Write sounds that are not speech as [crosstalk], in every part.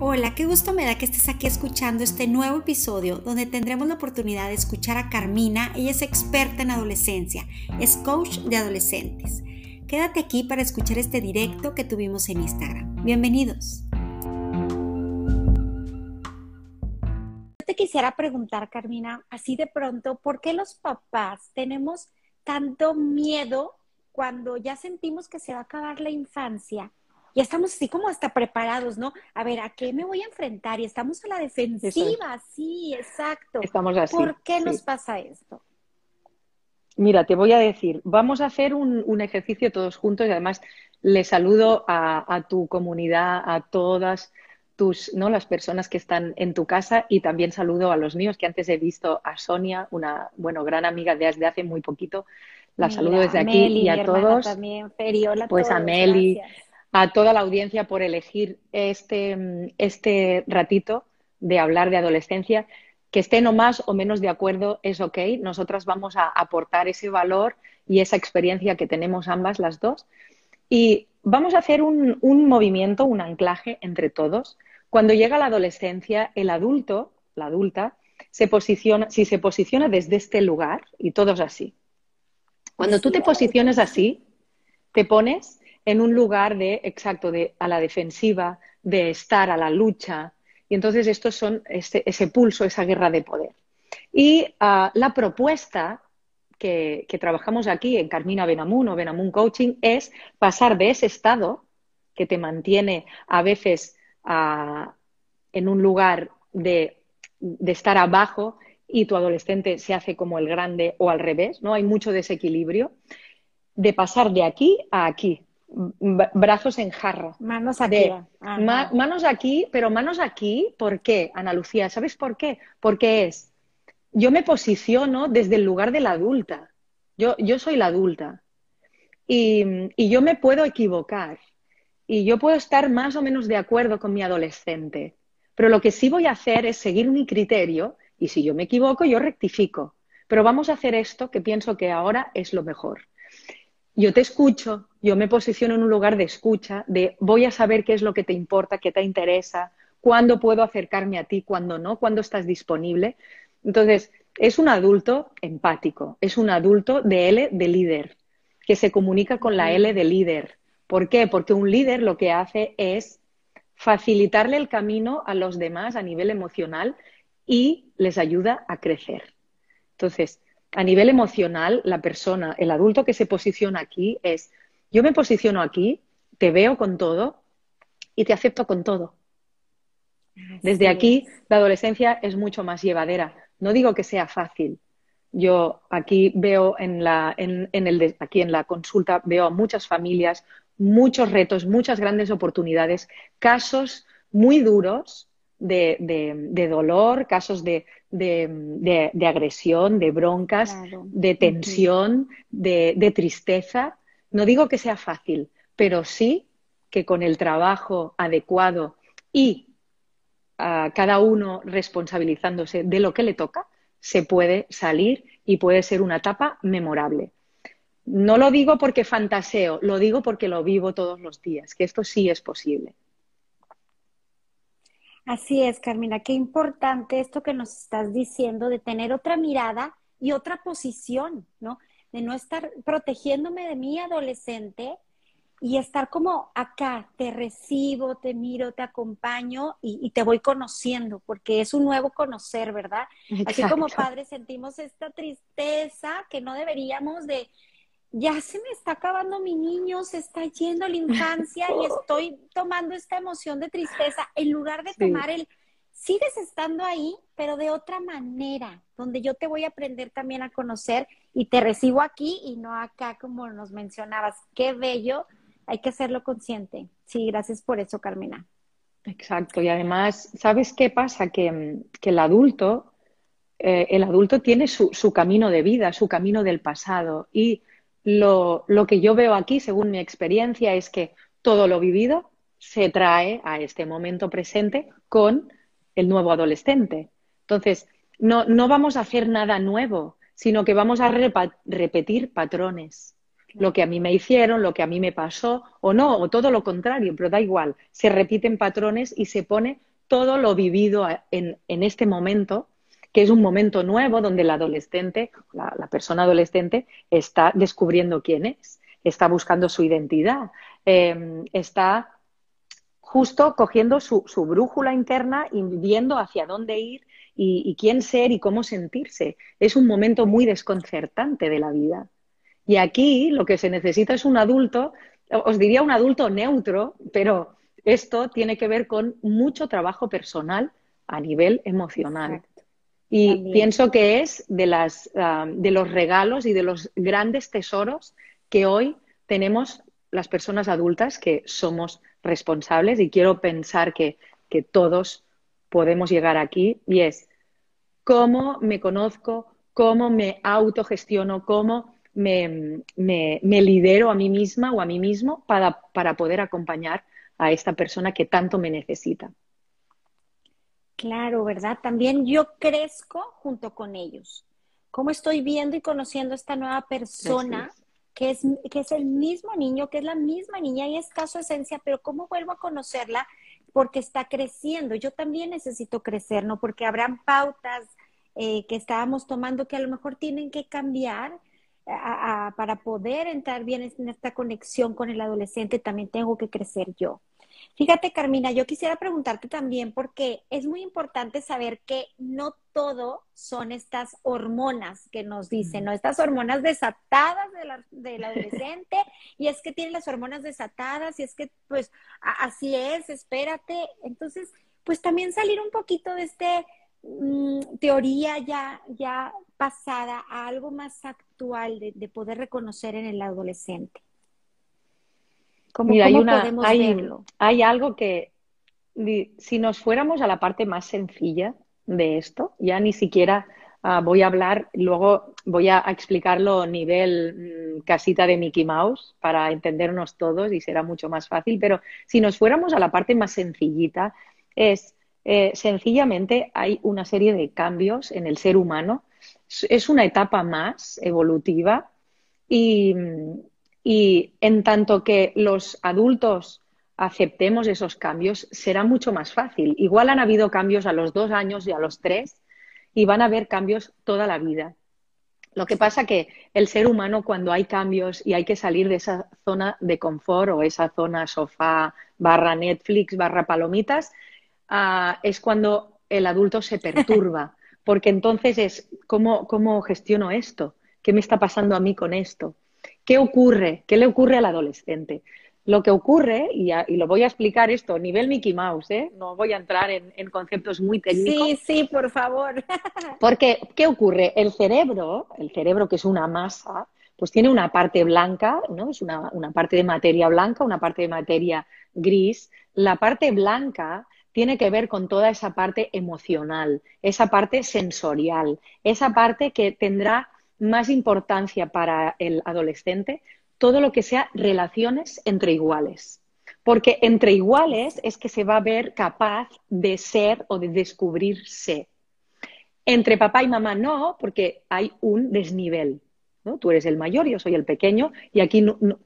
Hola, qué gusto me da que estés aquí escuchando este nuevo episodio donde tendremos la oportunidad de escuchar a Carmina. Ella es experta en adolescencia, es coach de adolescentes. Quédate aquí para escuchar este directo que tuvimos en Instagram. Bienvenidos. Yo te quisiera preguntar, Carmina, así de pronto, ¿por qué los papás tenemos tanto miedo cuando ya sentimos que se va a acabar la infancia? Ya estamos así como hasta preparados, ¿no? A ver, ¿a qué me voy a enfrentar? Y estamos a la defensiva, sí, exacto. Estamos así. ¿Por qué nos pasa esto? Mira, te voy a decir, vamos a hacer un, ejercicio todos juntos y además le saludo a, tu comunidad, a todas tus, ¿no? las personas que están en tu casa y también saludo a los míos, que antes he visto a Sonia, una bueno, gran amiga desde hace muy poquito. La saludo desde aquí y a todos. También, pues a Meli, a toda la audiencia por elegir este, este ratito de hablar de adolescencia. Que estén o más o menos de acuerdo es ok. Nosotras vamos a aportar ese valor y esa experiencia que tenemos ambas las dos. Y vamos a hacer un, un movimiento, un anclaje entre todos. Cuando llega la adolescencia, el adulto, la adulta, se posiciona, si se posiciona desde este lugar, y todos así. Cuando tú te posiciones así, te pones en un lugar de, exacto, de a la defensiva, de estar a la lucha. Y entonces estos son ese, ese pulso, esa guerra de poder. Y ah, la propuesta que, trabajamos aquí en Carmina Benamun o Benamun Coaching es pasar de ese estado que te mantiene a veces ah, en un lugar de, de, estar abajo y tu adolescente se hace como el grande o al revés, ¿no? Hay mucho desequilibrio, de pasar de aquí a aquí, brazos en jarra. Manos aquí. manos aquí, pero manos aquí, ¿por qué, Ana Lucía? ¿Sabes por qué? Porque es, yo me posiciono desde el lugar de la adulta. Yo, yo soy la adulta. Y, y yo me puedo equivocar. Y yo puedo estar más o menos de acuerdo con mi adolescente. Pero lo que sí voy a hacer es seguir mi criterio y si yo me equivoco, yo rectifico. Pero vamos a hacer esto que pienso que ahora es lo mejor yo te escucho, yo me posiciono en un lugar de escucha, de voy a saber qué es lo que te importa, qué te interesa, cuándo puedo acercarme a ti, cuándo no, cuándo estás disponible. Entonces, es un adulto empático, es un adulto de L de líder, que se comunica con la L de líder. ¿Por qué? Porque un líder lo que hace es facilitarle el camino a los demás a nivel emocional y les ayuda a crecer. Entonces, a nivel emocional, la persona, el adulto que se posiciona aquí es, yo me posiciono aquí, te veo con todo y te acepto con todo. Desde aquí, la adolescencia es mucho más llevadera. No digo que sea fácil. Yo aquí veo en la, en, el, aquí en la consulta, veo a muchas familias, muchos retos, muchas grandes oportunidades, casos muy duros de, dolor, casos de, agresión, de broncas, de tensión, de, tristeza. No digo que sea fácil, pero sí que con el trabajo adecuado y cada uno responsabilizándose de lo que le toca, se puede salir y puede ser una etapa memorable. No lo digo porque fantaseo, lo digo porque lo vivo todos los días, que esto sí es posible. Así es, Carmina, qué importante esto que nos estás diciendo de tener otra mirada y otra posición, ¿no? De no estar protegiéndome de mi adolescente y estar como acá, te recibo, te miro, te acompaño y, te voy conociendo, porque es un nuevo conocer, ¿verdad? Así como padres sentimos esta tristeza que no deberíamos de, ya se me está acabando mi niño, se está yendo la infancia y [laughs] estoy tomando esta emoción de tristeza en lugar de tomar el, sigues estando ahí, pero de otra manera, donde yo te voy a aprender también a conocer y te recibo aquí y no acá como nos mencionabas. Qué bello, hay que hacerlo consciente. Sí, gracias por eso, Carmina. Exacto, y además, ¿sabes qué pasa? Que, el adulto, eh, el adulto tiene su, su camino de vida, su camino del pasado y lo, que yo veo aquí, según mi experiencia, es que todo lo vivido se trae a este momento presente con el nuevo adolescente. Entonces, no, no vamos a hacer nada nuevo, sino que vamos a repetir patrones. Lo que a mí me hicieron, lo que a mí me pasó, o no, o todo lo contrario, pero da igual. Se repiten patrones y se pone todo lo vivido en, este momento, que es un momento nuevo donde el adolescente, la, persona adolescente, está descubriendo quién es, está buscando su identidad, em, está justo cogiendo su, brújula interna y viendo hacia dónde ir y, quién ser y cómo sentirse. Es un momento muy desconcertante de la vida. Y aquí lo que se necesita es un adulto, os diría un adulto neutro, pero esto tiene que ver con mucho trabajo personal a nivel emocional. Y pienso que es de, las, de los regalos y de los grandes tesoros que hoy tenemos las personas adultas que somos responsables y quiero pensar que, todos podemos llegar aquí y es cómo me conozco, cómo me autogestiono, cómo me, lidero a mí misma o a mí mismo para, para poder acompañar a esta persona que tanto me necesita. Claro, ¿verdad? También yo crezco junto con ellos. ¿Cómo estoy viendo y conociendo a esta nueva persona? que es, que es el mismo niño, que es la misma niña y es caso esencia, pero ¿cómo vuelvo a conocerla? Porque está creciendo. Yo también necesito crecer, ¿no? Porque habrán pautas eh, que estábamos tomando que a lo mejor tienen que cambiar para poder entrar bien en esta conexión con el adolescente. También tengo que crecer yo. Fíjate, Carmina, yo quisiera preguntarte también porque es muy importante saber que no todo son estas hormonas que nos dicen, ¿no? Estas hormonas desatadas del [laughs] adolescente y es que tiene las hormonas desatadas y es que pues así es, espérate. Entonces, pues también salir un poquito de este mm, teoría ya, ya pasada a algo más actual de poder reconocer en el adolescente. Mira, hay, una, hay, algo que, si nos fuéramos a la parte más sencilla de esto, ya ni siquiera ah, voy a hablar, luego voy a, explicarlo a nivel mm, casita de Mickey Mouse para entendernos todos y será mucho más fácil, pero si nos fuéramos a la parte más sencillita, es eh, sencillamente hay una serie de cambios en el ser humano, es una etapa más evolutiva y, y en tanto que los adultos aceptemos esos cambios, será mucho más fácil. Igual han habido cambios a los dos años y a los tres y van a haber cambios toda la vida. Lo que pasa que el ser humano cuando hay cambios y hay que salir de esa zona de confort o esa zona sofá barra Netflix barra palomitas, ah, es cuando el adulto se perturba, [laughs] porque entonces es ¿cómo, ¿cómo gestiono esto? ¿Qué me está pasando a mí con esto? ¿Qué ocurre? ¿Qué le ocurre al adolescente? Lo que ocurre, y, lo voy a explicar esto a nivel Mickey Mouse, ¿eh? no voy a entrar en, conceptos muy técnicos. Sí, sí, por favor. [laughs] Porque, ¿qué ocurre? El cerebro, el cerebro que es una masa, pues tiene una parte blanca, ¿no? Es una, una parte de materia blanca, una parte de materia gris. La parte blanca tiene que ver con toda esa parte emocional, esa parte sensorial, esa parte que tendrá más importancia para el adolescente todo lo que sea relaciones entre iguales. Porque entre iguales es que se va a ver capaz de ser o de descubrirse. Entre papá y mamá no, porque hay un desnivel. ¿no? Tú eres el mayor, yo soy el pequeño, y aquí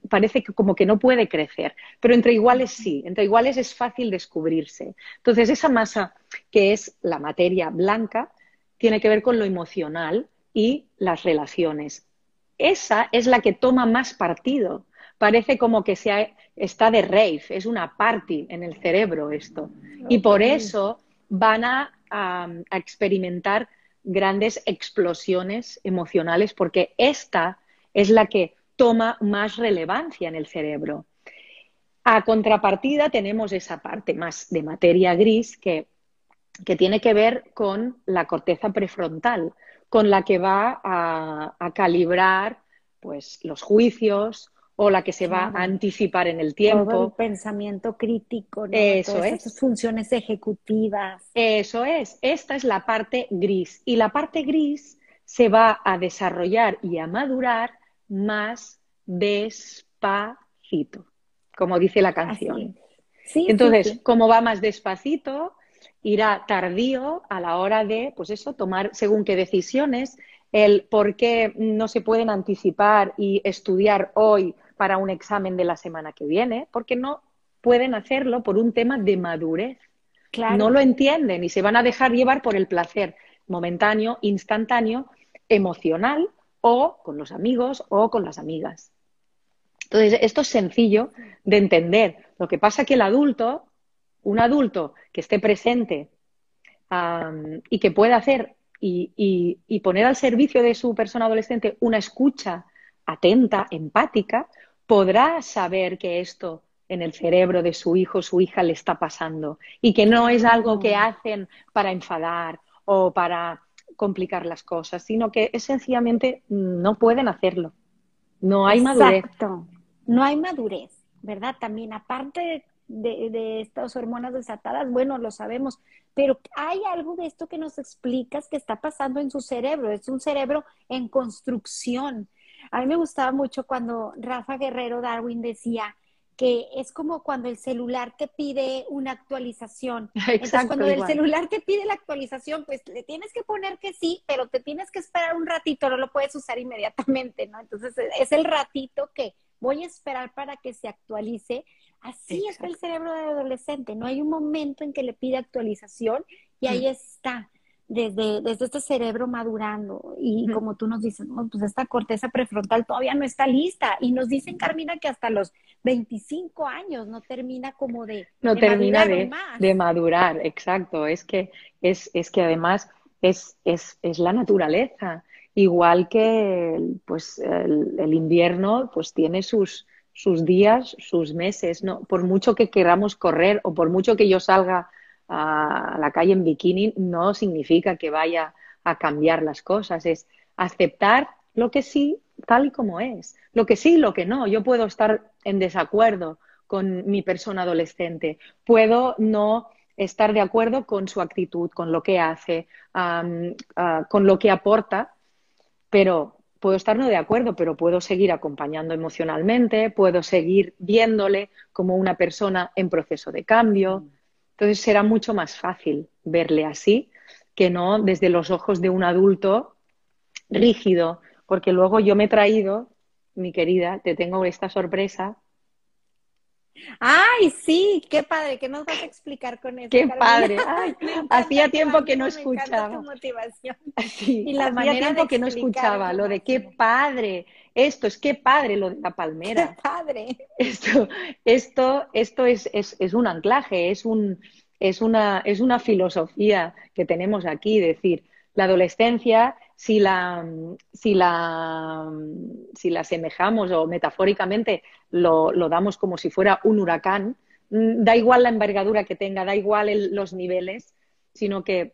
parece que como que no puede crecer. Pero entre iguales sí, entre iguales es fácil descubrirse. Entonces, esa masa que es la materia blanca tiene que ver con lo emocional, y las relaciones. Esa es la que toma más partido. Parece como que se está de rave, es una party en el cerebro esto. Y por eso van a, experimentar grandes explosiones emocionales porque esta es la que toma más relevancia en el cerebro. A contrapartida tenemos esa parte más de materia gris que, que tiene que ver con la corteza prefrontal, con la que va a, calibrar pues, los juicios o la que se va a anticipar en el tiempo. Todo el pensamiento crítico, Eso es. Esas funciones ejecutivas. Eso es. Esta es la parte gris. Y la parte gris se va a desarrollar y a madurar más despacito, como dice la canción. Entonces, como va más despacito, irá tardío a la hora de, pues eso, tomar según qué decisiones, el por qué no se pueden anticipar y estudiar hoy para un examen de la semana que viene, porque no pueden hacerlo por un tema de madurez. no lo entienden y se van a dejar llevar por el placer momentáneo, instantáneo, emocional o con los amigos o con las amigas. Entonces, esto es sencillo de entender. Lo que pasa es que el adulto, un adulto que esté presente y que pueda hacer y, poner al servicio de su persona adolescente una escucha atenta, empática, podrá saber que esto en el cerebro de su hijo o su hija le está pasando y que no es algo que hacen para enfadar o para complicar las cosas, sino que es sencillamente no pueden hacerlo. No hay Exacto. madurez. No hay madurez, ¿verdad? También, aparte de, de, estas hormonas desatadas, bueno, lo sabemos, pero hay algo de esto que nos explicas que está pasando en su cerebro. Es un cerebro en construcción. A mí me gustaba mucho cuando Rafa Guerrero Darwin decía, que es como cuando el celular te pide una actualización. [laughs] Entonces, cuando el celular te pide la actualización, pues le tienes que poner que sí, pero te tienes que esperar un ratito, no lo puedes usar inmediatamente, ¿no? Entonces, es el ratito que voy a esperar para que se actualice. Así es el cerebro del adolescente, no hay un momento en que le pide actualización y ahí mm. está desde, desde este cerebro madurando. Y como tú nos dices, pues esta corteza prefrontal todavía no está lista. Y nos dicen, Carmina, que hasta los 25 años no termina como de... No termina de, de, madurar, exacto. Es que, es, es que además es, es, es la naturaleza. Igual que pues, el, el invierno pues tiene sus, sus días, sus meses, ¿no? Por mucho que queramos correr o por mucho que yo salga a la calle en bikini no significa que vaya a cambiar las cosas, es aceptar lo que sí tal y como es, lo que sí, lo que no. Yo puedo estar en desacuerdo con mi persona adolescente, puedo no estar de acuerdo con su actitud, con lo que hace, ah, con lo que aporta, pero puedo estar no de acuerdo, pero puedo seguir acompañando emocionalmente, puedo seguir viéndole como una persona en proceso de cambio, entonces será mucho más fácil verle así que no desde los ojos de un adulto rígido, porque luego yo me he traído, mi querida, te tengo esta sorpresa. Ay, sí, qué padre, ¿qué nos vas a explicar con eso? Qué padre. [laughs] hacía tiempo que no escuchaba. motivación. [laughs] y la hacía tiempo que no escuchaba lo de qué padre. Esto es qué padre lo de la palmera. Qué padre. [laughs] Esto, esto, esto es, es, es un anclaje, es, un, es, una, es una filosofía que tenemos aquí, decir, la adolescencia, si la, si la, si la asemejamos o metafóricamente lo, lo, damos como si fuera un huracán, mm, da igual la envergadura que tenga, da igual los niveles, sino que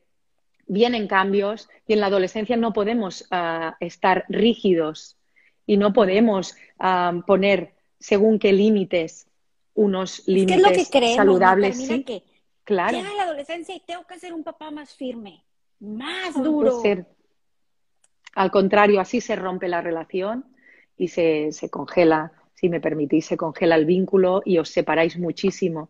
vienen cambios y en la adolescencia no podemos ah, estar rígidos y no podemos poner según qué límites unos límites saludables. ¿no? que, claro. Llega la adolescencia y tengo que ser un papá más firme, más duro. Al contrario, así se rompe la relación y se, congela, si me permitís, se congela el vínculo y os separáis muchísimo.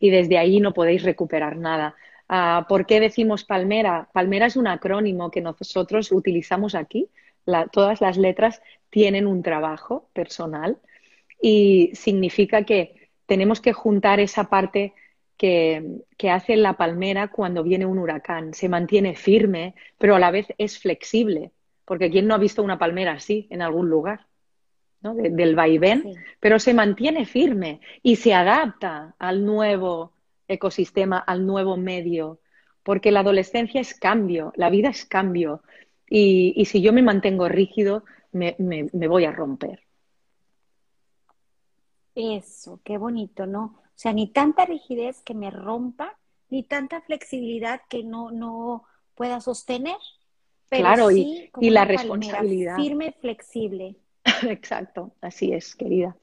Y desde ahí no podéis recuperar nada. Ah, ¿Por qué decimos palmera? Palmera es un acrónimo que nosotros utilizamos aquí todas las letras tienen un trabajo personal y significa que tenemos que juntar esa parte que, hace la palmera cuando viene un huracán. Se mantiene firme, pero a la vez es flexible, porque ¿quién no ha visto una palmera así en algún lugar? ¿no? del vaivén, pero se mantiene firme y se adapta al nuevo ecosistema, al nuevo medio, porque la adolescencia es cambio, la vida es cambio, y, si yo me mantengo rígido, me, voy a romper. Eso, qué bonito, ¿no? O sea, ni tanta rigidez que me rompa, ni tanta flexibilidad que no, no pueda sostener. Claro, y, la responsabilidad. Firme, flexible. [laughs] Exacto, así es, querida.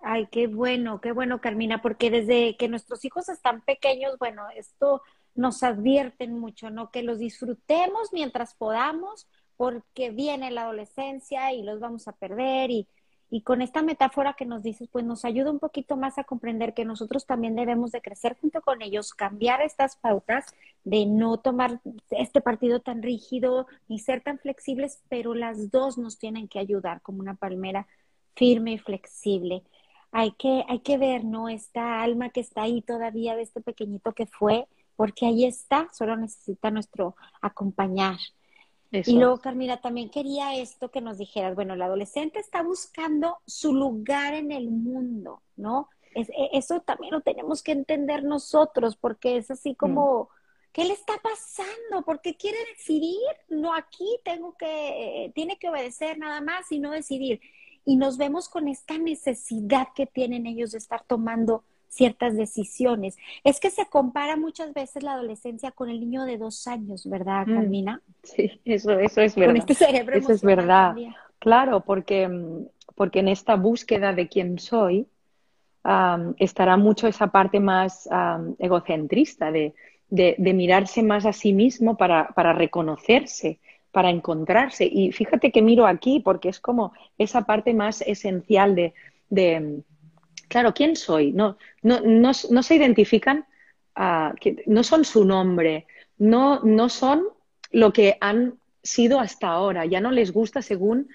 Ay, qué bueno, qué bueno, Carmina, porque desde que nuestros hijos están pequeños, bueno, esto nos advierten mucho, ¿no? Que los disfrutemos mientras podamos, porque viene la adolescencia y los vamos a perder y, y con esta metáfora que nos dices, pues nos ayuda un poquito más a comprender que nosotros también debemos de crecer junto con ellos, cambiar estas pautas de no tomar este partido tan rígido ni ser tan flexibles, pero las dos nos tienen que ayudar como una palmera firme y flexible. hay que, hay que ver, ¿no? Esta alma que está ahí todavía de este pequeñito que fue, porque ahí está, solo necesita nuestro acompañar. Y luego, Carmina, también quería esto que nos dijeras, bueno, el adolescente está buscando su lugar en el mundo, ¿no? Es, e, eso también lo tenemos que entender nosotros, porque es así como, ¿qué le está pasando? ¿Por qué quiere decidir? No, aquí tengo que, eh, tiene que obedecer nada más y no decidir. Y nos vemos con esta necesidad que tienen ellos de estar tomando ciertas decisiones. Es que se compara muchas veces la adolescencia con el niño de dos años, ¿verdad, mm, Carmina? sí, eso, eso es verdad. Con este cerebro Eso es verdad. Claro, porque, mm, porque en esta búsqueda de quién soy estará mucho esa parte más egocentrista de, de, mirarse más a sí mismo para, para reconocerse, para encontrarse. Y fíjate que miro aquí porque es como esa parte más esencial de, de claro, ¿quién soy? No, no, no, no se identifican, uh, que no son su nombre, no, no son lo que han sido hasta ahora, ya no les gusta según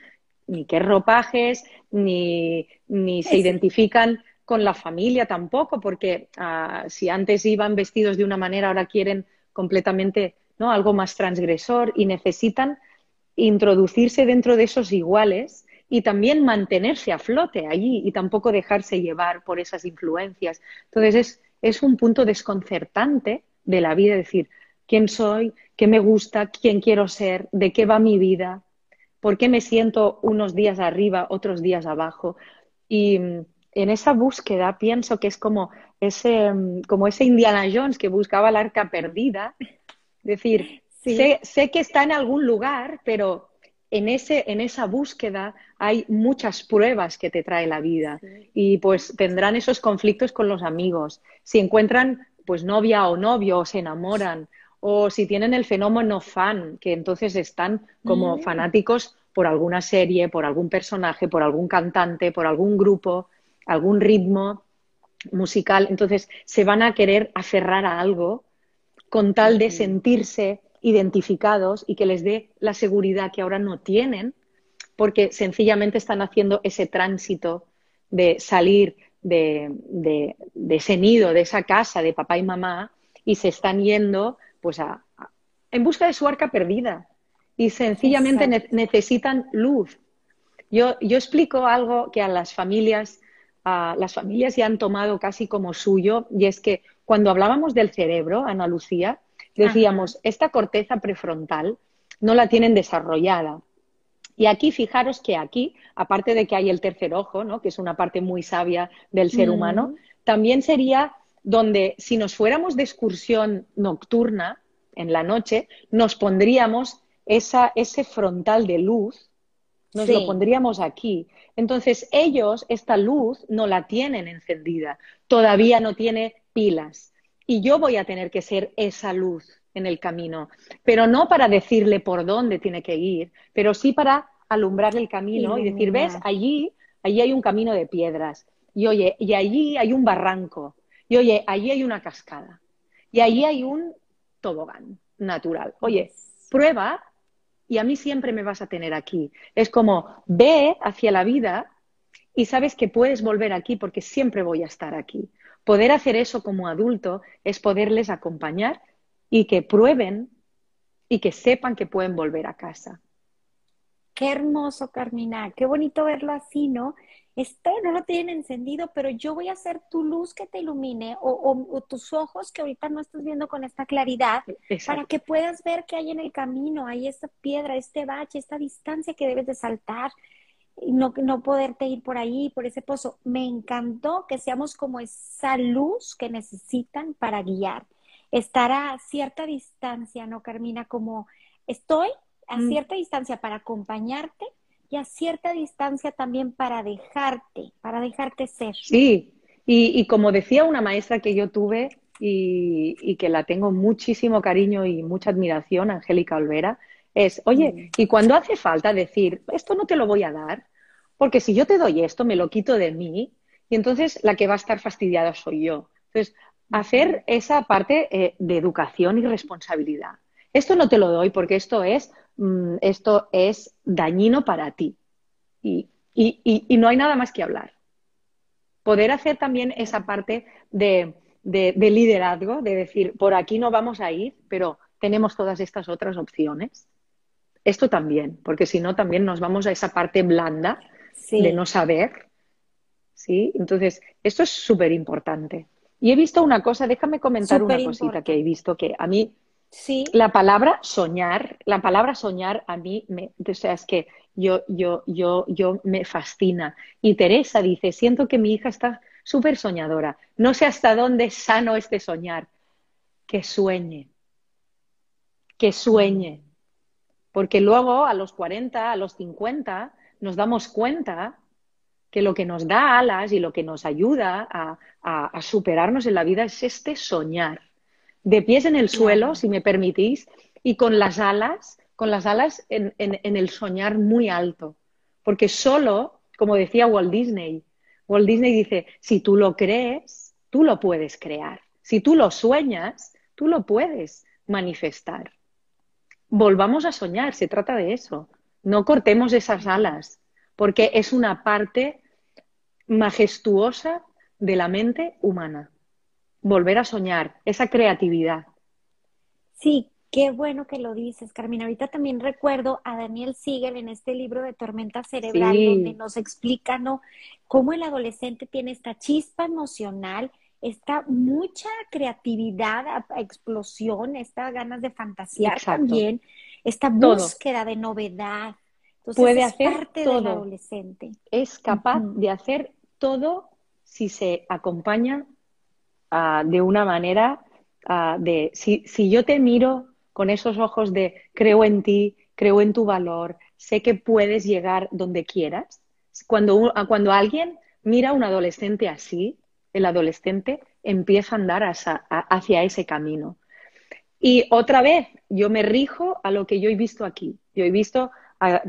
ni qué ropajes, ni, ni se identifican con la familia tampoco, porque uh, si antes iban vestidos de una manera, ahora quieren completamente ¿no? algo más transgresor y necesitan introducirse dentro de esos iguales y también mantenerse a flote allí y tampoco dejarse llevar por esas influencias. Entonces es, es un punto desconcertante de la vida, decir, quién soy, qué me gusta, quién quiero ser, de qué va mi vida, por qué me siento unos días arriba, otros días abajo. Y mm, en esa búsqueda pienso que es como ese, mm, como ese Indiana Jones que buscaba la arca perdida. [laughs] Decir, sé, sé que está en algún lugar, pero en, ese, en esa búsqueda hay muchas pruebas que te trae la vida y pues tendrán esos conflictos con los amigos. Si encuentran pues novia o novio o se enamoran o si tienen el fenómeno fan, que entonces están como mm. fanáticos por alguna serie, por algún personaje, por algún cantante, por algún grupo, algún ritmo musical, entonces se van a querer aferrar a algo con tal de sentirse identificados y que les dé la seguridad que ahora no tienen, porque sencillamente están haciendo ese tránsito de salir de, ese nido, de esa casa de papá y mamá, y se están yendo pues en busca de su arca perdida. Y sencillamente necesitan luz. Yo, yo, explico algo que a las familias, a las familias ya han tomado casi como suyo, y es que cuando hablábamos del cerebro, Ana Lucía, Decíamos, esta corteza prefrontal no la tienen desarrollada. Y aquí, fijaros que aquí, aparte de que hay el tercer ojo, ¿no? que es una parte muy sabia del ser humano, también sería donde si nos fuéramos de excursión nocturna en la noche, nos pondríamos esa, ese frontal de luz, nos lo pondríamos aquí. Entonces, ellos esta luz no la tienen encendida, todavía no tiene pilas y yo voy a tener que ser esa luz en el camino, pero no para decirle por dónde tiene que ir, pero sí para alumbrar el camino y decir, ves, allí, allí hay un camino de piedras, y oye, y allí hay un barranco, y oye, allí hay una cascada, y allí hay un tobogán natural. Oye, prueba y a mí siempre me vas a tener aquí. Es como, ve hacia la vida y sabes que puedes volver aquí porque siempre voy a estar aquí. Poder hacer eso como adulto es poderles acompañar y que prueben y que sepan que pueden volver a casa. Qué hermoso, Carmina. Qué bonito verlo así, ¿no? Esto no lo tienen encendido, pero yo voy a ser tu luz que te ilumine o, tus ojos que ahorita no estás viendo con esta claridad para que puedas ver qué hay en el camino, hay esta piedra, este bache, esta distancia que debes de saltar no, no poderte ir por ahí, por ese pozo. Me encantó que seamos como esa luz que necesitan para guiar. Estar a cierta distancia, ¿no, Carmina? Como estoy a mm. cierta distancia para acompañarte y a cierta distancia también para dejarte, para dejarte ser. Sí, y, como decía una maestra que yo tuve y, y, que la tengo muchísimo cariño y mucha admiración, Angélica Olvera, es, oye, mm. y cuando hace falta decir, esto no te lo voy a dar, porque si yo te doy esto, me lo quito de mí, y entonces la que va a estar fastidiada soy yo. Entonces, hacer esa parte eh, de educación y responsabilidad. Esto no te lo doy porque esto es, mm, esto es dañino para ti. Y, y, y, no hay nada más que hablar. poder hacer también esa parte de, de, liderazgo, de decir, por aquí no vamos a ir, pero tenemos todas estas otras opciones. Esto también, porque si no, también nos vamos a esa parte blanda de no saber. ¿sí? Entonces, esto es súper importante. Y he visto una cosa, déjame comentar una cosita que he visto que a mí, sí. la palabra soñar, la palabra soñar a mí, me, o sea, es que yo, yo, yo, yo me fascina. Y Teresa dice, siento que mi hija está súper soñadora. No sé hasta dónde es sano este soñar. Que sueñe. Que sueñe. Porque luego a los 40, a los 50, nos damos cuenta que lo que nos da alas y lo que nos ayuda a, a, superarnos en la vida es este soñar. De pies en el suelo, si me permitís, y con las alas con las alas en, el soñar muy alto. Porque solo, como decía Walt Disney, Walt Disney dice, si tú lo crees, tú lo puedes crear. Si tú lo sueñas, tú lo puedes manifestar. Volvamos a soñar, se trata de eso. No cortemos esas alas, porque es una parte majestuosa de la mente humana. Volver a soñar, esa creatividad. Sí, Qué bueno que lo dices, Carmina. Ahorita también recuerdo a Daniel Siegel en este libro de Tormenta Cerebral, donde nos explica ¿no? cómo el adolescente tiene esta chispa emocional, esta mucha creatividad, explosión, esta ganas de fantasear también, esta búsqueda de novedad. Puede hacer parte todo. Del adolescente. Es capaz de hacer todo si se acompaña ah, de una manera ah, de si, si yo te miro con esos ojos de creo en ti, creo en tu valor, sé que puedes llegar donde quieras. Cuando, cuando alguien mira a un adolescente así, el adolescente empieza a andar hacia, ese camino. Y otra vez, yo me rijo a lo que yo he visto aquí. Yo he visto,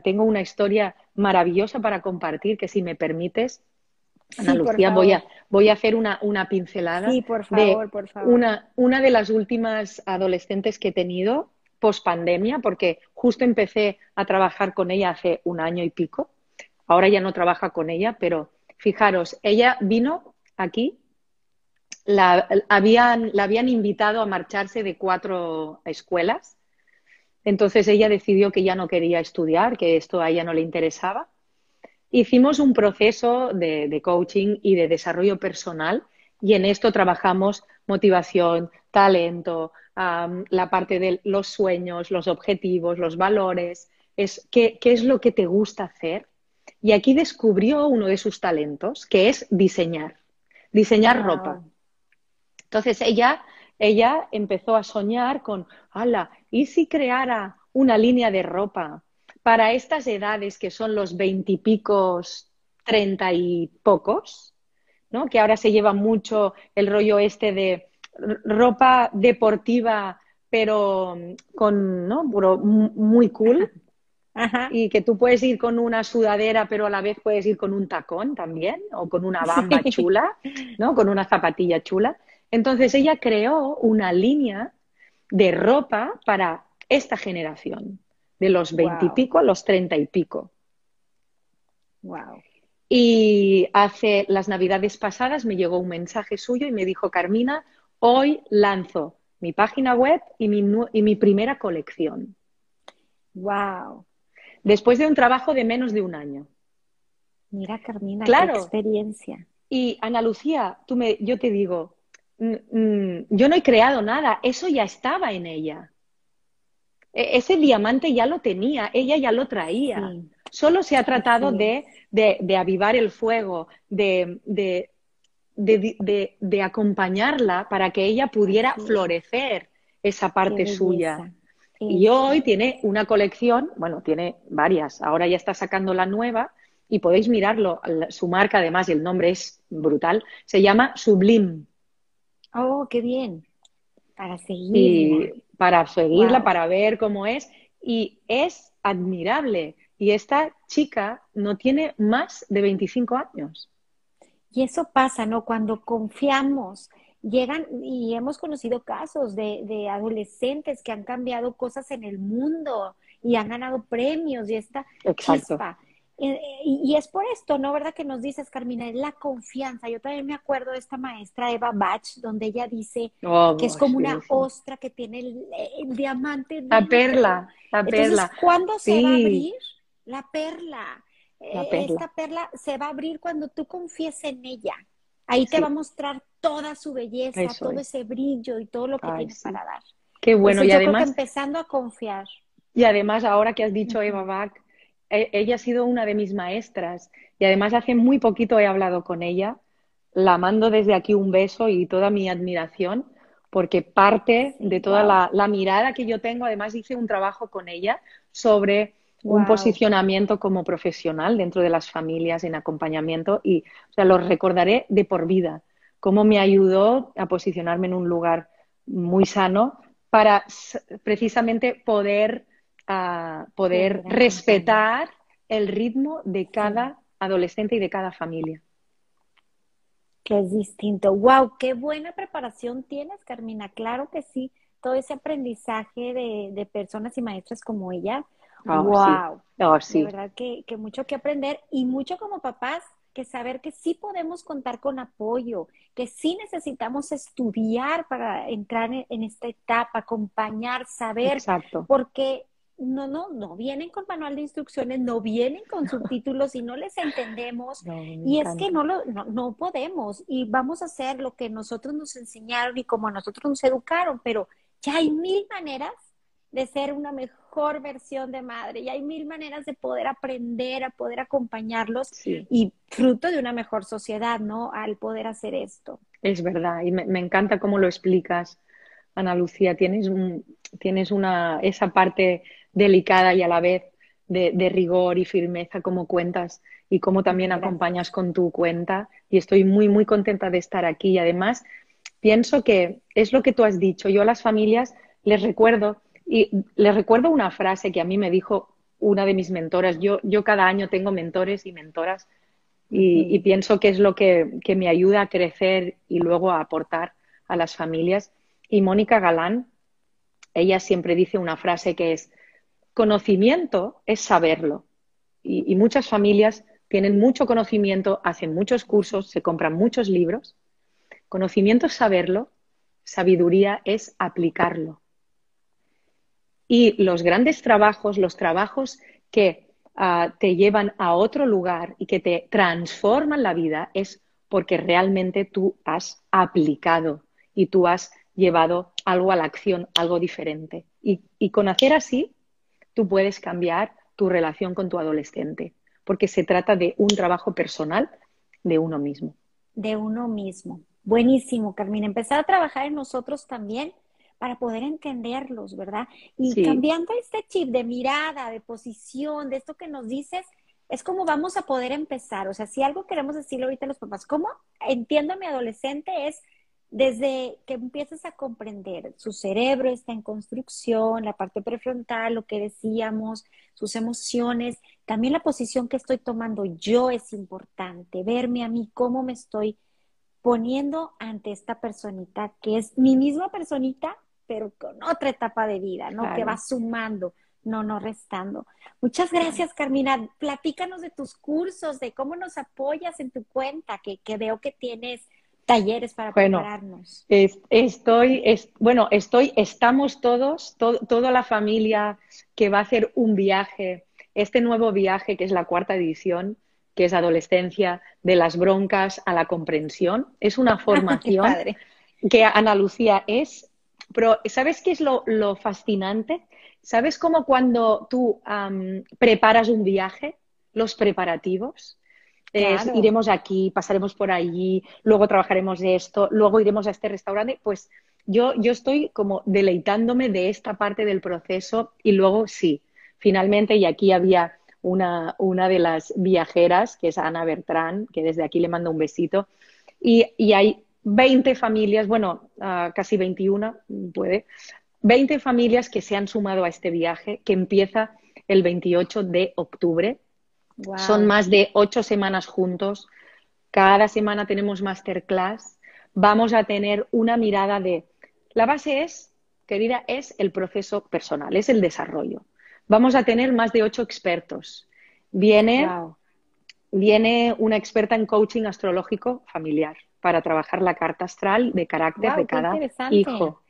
tengo una historia maravillosa para compartir que si me permites, Ana Lucía, voy a, voy a hacer una, una pincelada. Sí, por favor, por favor. Una, una de las últimas adolescentes que he tenido post pandemia, porque justo empecé a trabajar con ella hace un año y pico. Ahora ya no trabaja con ella, pero fijaros, ella vino aquí, la habían, la habían invitado a marcharse de cuatro escuelas. Entonces ella decidió que ya no quería estudiar, que esto a ella no le interesaba hicimos un proceso de, coaching y de desarrollo personal y en esto trabajamos motivación, talento, la parte de los sueños, los objetivos, los valores, es qué, es lo que te gusta hacer. Y aquí descubrió uno de sus talentos, que es diseñar, diseñar ropa. Entonces ella, ella empezó a soñar con, ala, ¿y si creara una línea de ropa para estas edades que son los veintipicos, treinta y pocos, ¿no? que ahora se lleva mucho el rollo este de ropa deportiva, pero con, ¿no? muy cool. [laughs] Y que tú puedes ir con una sudadera, pero a la vez puedes ir con un tacón también, o con una [laughs] bamba chula, ¿no? Con una zapatilla chula. Entonces ella creó una línea de ropa para esta generación de los veintipico a los treinta y pico. Wow. Y hace las navidades pasadas me llegó un mensaje suyo y me dijo, Carmina, hoy lanzo mi página web y mi, y mi primera colección. Wow. Después de un trabajo de menos de un año. Mira, Carmina, claro. qué experiencia. Y Ana Lucía, tú me, yo te digo, mm, mm, yo no he creado nada, eso ya estaba en ella. E, ese diamante ya lo tenía, ella ya lo traía. Solo se ha tratado de, avivar el fuego, de, de, acompañarla para que ella pudiera florecer esa parte suya. Y hoy tiene una colección, bueno, tiene varias, ahora ya está sacando la nueva y podéis mirarlo, su marca además y el nombre es brutal, se llama Sublime. Oh, qué bien. Para seguir para seguirla, para ver cómo es. Y es admirable. Y esta chica no tiene más de 25 años. Y eso pasa, ¿no? Cuando confiamos, llegan y hemos conocido casos de, adolescentes que han cambiado cosas en el mundo y han ganado premios y esta chispa eh, y, es por esto, ¿no? ¿Verdad? Que nos dices, Carmina, es la confianza. Yo también me acuerdo de esta maestra Eva Bach, donde ella dice oh, que es como una ostra que tiene el, diamante. La perla, la Entonces, perla. ¿cuándo se va a abrir? La perla. Eh, esta perla se va a abrir cuando tú confíes en ella. Ahí te va a mostrar toda su belleza, todo ese brillo y todo lo que tiene para dar. Qué bueno, y además. empezando a confiar. Y además, ahora que has dicho Eva Bach, e, ella ha sido una de mis maestras y además hace muy poquito he hablado con ella. La mando desde aquí un beso y toda mi admiración porque parte de toda la, mirada que yo tengo, además hice un trabajo con ella sobre un posicionamiento como profesional dentro de las familias en acompañamiento y o sea, lo recordaré de por vida, cómo me ayudó a posicionarme en un lugar muy sano para precisamente poder a poder respetar el ritmo de cada adolescente y de cada familia. Que es distinto. ¡Wow! ¡Qué buena preparación tienes, Carmina! Claro que sí. Todo ese aprendizaje de, personas y maestras como ella. ¡Wow! Oh, sí. De verdad que, mucho que aprender y mucho como papás que saber que sí podemos contar con apoyo, que sí necesitamos estudiar para entrar en, en esta etapa, acompañar, saber, Exacto. porque no, no, no vienen con manual de instrucciones, no vienen con subtítulos y no les entendemos. y es que no, lo, no, podemos y vamos a hacer lo que nosotros nos enseñaron y como a nosotros nos educaron, pero ya hay mil maneras de ser una mejor versión de madre, y hay mil maneras de poder aprender, a poder acompañarlos y fruto de una mejor sociedad, ¿no? Al poder hacer esto. Es verdad, y me, me encanta cómo lo explicas, Ana Lucía. Tienes, un, tienes una, esa parte delicada y a la vez de, rigor y firmeza como cuentas y como también acompañas con tu cuenta. Y estoy muy, muy contenta de estar aquí. Y además, pienso que es lo que tú has dicho. Yo a las familias les recuerdo, y les recuerdo una frase que a mí me dijo una de mis mentoras. Yo, yo cada año tengo mentores y mentoras y, pienso que es lo que, que, me ayuda a crecer y luego a aportar a las familias. Y Mónica Galán, ella siempre dice una frase que es, Conocimiento es saberlo. Y, muchas familias tienen mucho conocimiento, hacen muchos cursos, se compran muchos libros. Conocimiento es saberlo, sabiduría es aplicarlo. Y los grandes trabajos, los trabajos que ah, te llevan a otro lugar y que te transforman la vida es porque realmente tú has aplicado y tú has llevado algo a la acción, algo diferente. Y, y con hacer así, tú puedes cambiar tu relación con tu adolescente, porque se trata de un trabajo personal de uno mismo. De uno mismo. Buenísimo, Carmina. Empezar a trabajar en nosotros también para poder entenderlos, ¿verdad? Y cambiando este chip de mirada, de posición, de esto que nos dices, es como vamos a poder empezar. O sea, si algo queremos decirle ahorita a los papás, ¿cómo entiendo a mi adolescente? Es desde que empiezas a comprender, su cerebro está en construcción, la parte prefrontal, lo que decíamos, sus emociones, también la posición que estoy tomando yo es importante, verme a mí, cómo me estoy poniendo ante esta personita, que es mi misma personita, pero con otra etapa de vida, ¿no? Que va sumando, no, no restando. Muchas gracias, Carmina. Platícanos de tus cursos, de cómo nos apoyas en tu cuenta, que, que veo que tienes talleres para prepararnos? estoy, bueno, estoy, estamos todos, toda la familia que va a hacer un viaje, este nuevo viaje que es la cuarta edición, que es adolescencia, de las broncas a la comprensión. Es una [laughs] formación que Ana Lucía es, pero ¿sabes qué es lo, fascinante? ¿Sabes cómo cuando tú preparas un viaje, los preparativos? iremos aquí, pasaremos por allí, luego trabajaremos de esto, luego iremos a este restaurante, pues yo, yo estoy como deleitándome de esta parte del proceso y luego sí, finalmente, y aquí había una, una de las viajeras, que es Ana Bertrán, que desde aquí le mando un besito, y, y hay 20 familias, bueno, uh, casi 21, puede, 20 familias que se han sumado a este viaje que empieza el 28 de octubre son más de ocho semanas juntos. Cada semana tenemos masterclass. Vamos a tener una mirada de... La base es, querida, es el proceso personal, es el desarrollo. Vamos a tener más de ocho expertos. Viene, viene una experta en coaching astrológico familiar para trabajar la carta astral de carácter de cada hijo.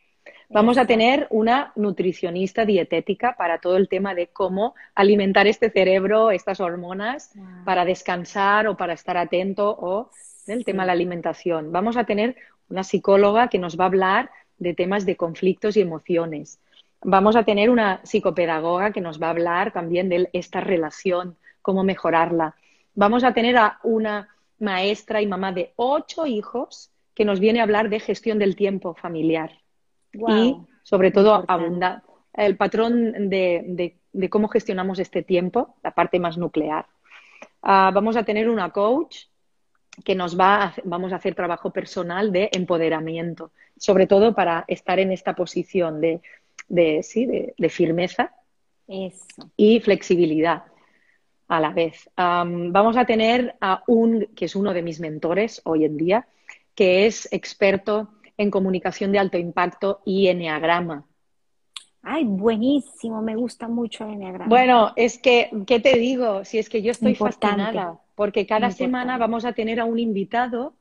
Vamos a tener una nutricionista dietética para todo el tema de cómo alimentar este cerebro, estas hormonas, para descansar o para estar atento o el tema de la alimentación. Vamos a tener una psicóloga que nos va a hablar de temas de conflictos y emociones. Vamos a tener una psicopedagoga que nos va a hablar también de esta relación, cómo mejorarla. Vamos a tener a una maestra y mamá de ocho hijos que nos viene a hablar de gestión del tiempo familiar. Y sobre todo abundar el patrón de, cómo gestionamos este tiempo, la parte más nuclear. Ah, vamos a tener una coach que nos va a, vamos a hacer trabajo personal de empoderamiento, sobre todo para estar en esta posición de, sí, de, firmeza y flexibilidad a la vez. vamos a tener a un, que es uno de mis mentores hoy en día, que es experto en comunicación de alto impacto y enneagrama. Ay, buenísimo, me gusta mucho el enneagrama. Bueno, es que, ¿qué te digo? Si es que yo estoy fascinada, porque cada semana vamos a tener a un invitado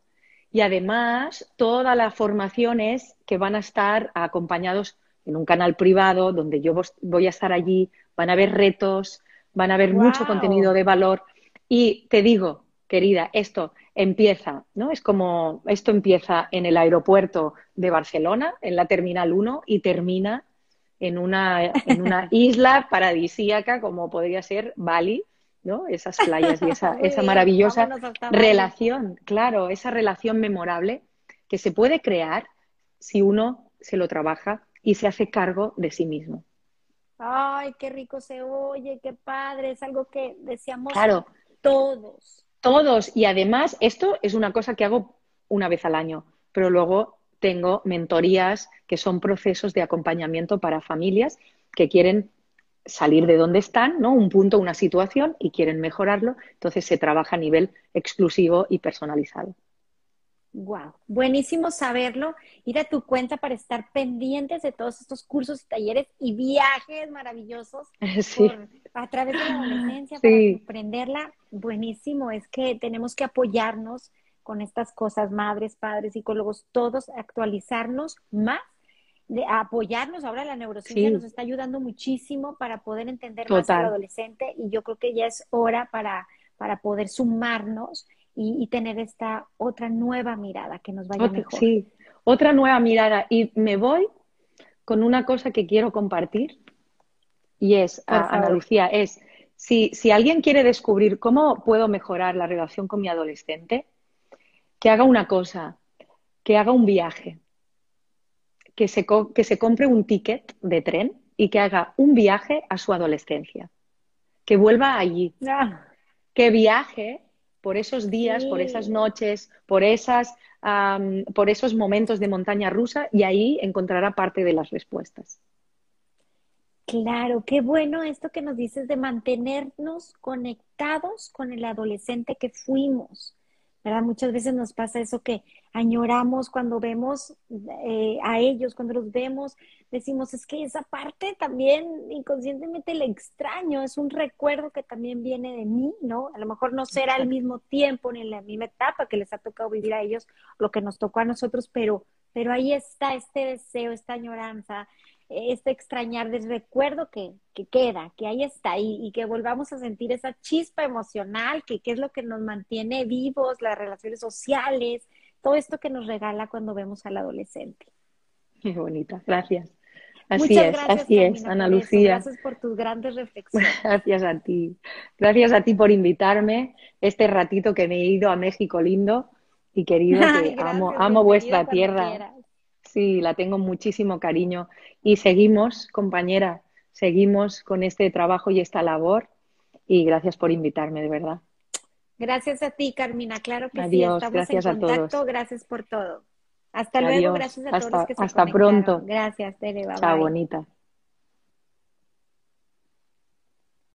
y además todas las formaciones que van a estar acompañados en un canal privado donde yo voy a estar allí, van a haber retos, van a haber mucho contenido de valor. Y te digo, querida, esto empieza, ¿no? Es como, esto empieza en el aeropuerto de Barcelona, en la Terminal 1, y termina en una, en una [laughs] isla paradisíaca como podría ser Bali, ¿no? Esas playas y esa, [laughs] esa maravillosa relación, claro, esa relación memorable que se puede crear si uno se lo trabaja y se hace cargo de sí mismo. Ay, qué rico se oye, qué padre, es algo que decíamos todos. Todos. Y además, esto es una cosa que hago una vez al año, pero luego tengo mentorías que son procesos de acompañamiento para familias que quieren salir de donde están, ¿no? Un punto, una situación y quieren mejorarlo. Entonces se trabaja a nivel exclusivo y personalizado. Wow, buenísimo saberlo. Ir a tu cuenta para estar pendientes de todos estos cursos y talleres y viajes maravillosos [laughs] a través de la adolescencia para comprenderla. Buenísimo, es que tenemos que apoyarnos con estas cosas, madres, padres, psicólogos, todos actualizarnos más, de apoyarnos. Ahora la neurociencia nos está ayudando muchísimo para poder entender más al adolescente y yo creo que ya es hora para, para poder sumarnos y, tener esta otra nueva mirada que nos vaya mejor. Sí, otra nueva mirada. Y me voy con una cosa que quiero compartir y es, Ana Lucía, es si, si alguien quiere descubrir cómo puedo mejorar la relación con mi adolescente, que haga una cosa, que haga un viaje, que se, que se compre un ticket de tren y que haga un viaje a su adolescencia, que vuelva allí, ah. que viaje por esos días, por esas noches, por, esas, por esos momentos de montaña rusa y ahí encontrará parte de las respuestas. Claro, qué bueno esto que nos dices de mantenernos conectados con el adolescente que fuimos. ¿Verdad? Muchas veces nos pasa eso que añoramos cuando vemos eh, a ellos, cuando los vemos, decimos, es que esa parte también inconscientemente le extraño, es un recuerdo que también viene de mí, ¿no? A lo mejor no será al mismo tiempo ni en la misma etapa que les ha tocado vivir a ellos lo que nos tocó a nosotros, pero, pero ahí está este deseo, esta añoranza, este extrañar del recuerdo que, queda, que ahí está y, y, que volvamos a sentir esa chispa emocional, que, es lo que nos mantiene vivos, las relaciones sociales, todo esto que nos regala cuando vemos al adolescente. Qué bonita, gracias. Así es, así es, Ana Lucía. Gracias por tus grandes [laughs] reflexiones. Gracias a ti. Gracias a ti por invitarme este ratito que me he ido a México lindo y querido, que amo, amo vuestra tierra. Sí, la tengo muchísimo cariño. Y seguimos, compañera, seguimos con este trabajo y esta labor. Y gracias por invitarme, de verdad. Gracias a ti, Carmina. Claro que sí, estamos gracias en contacto. A todos. Gracias por todo. Hasta luego, gracias a todos los que se Hasta pronto. Gracias, Tere. Chao, bonita.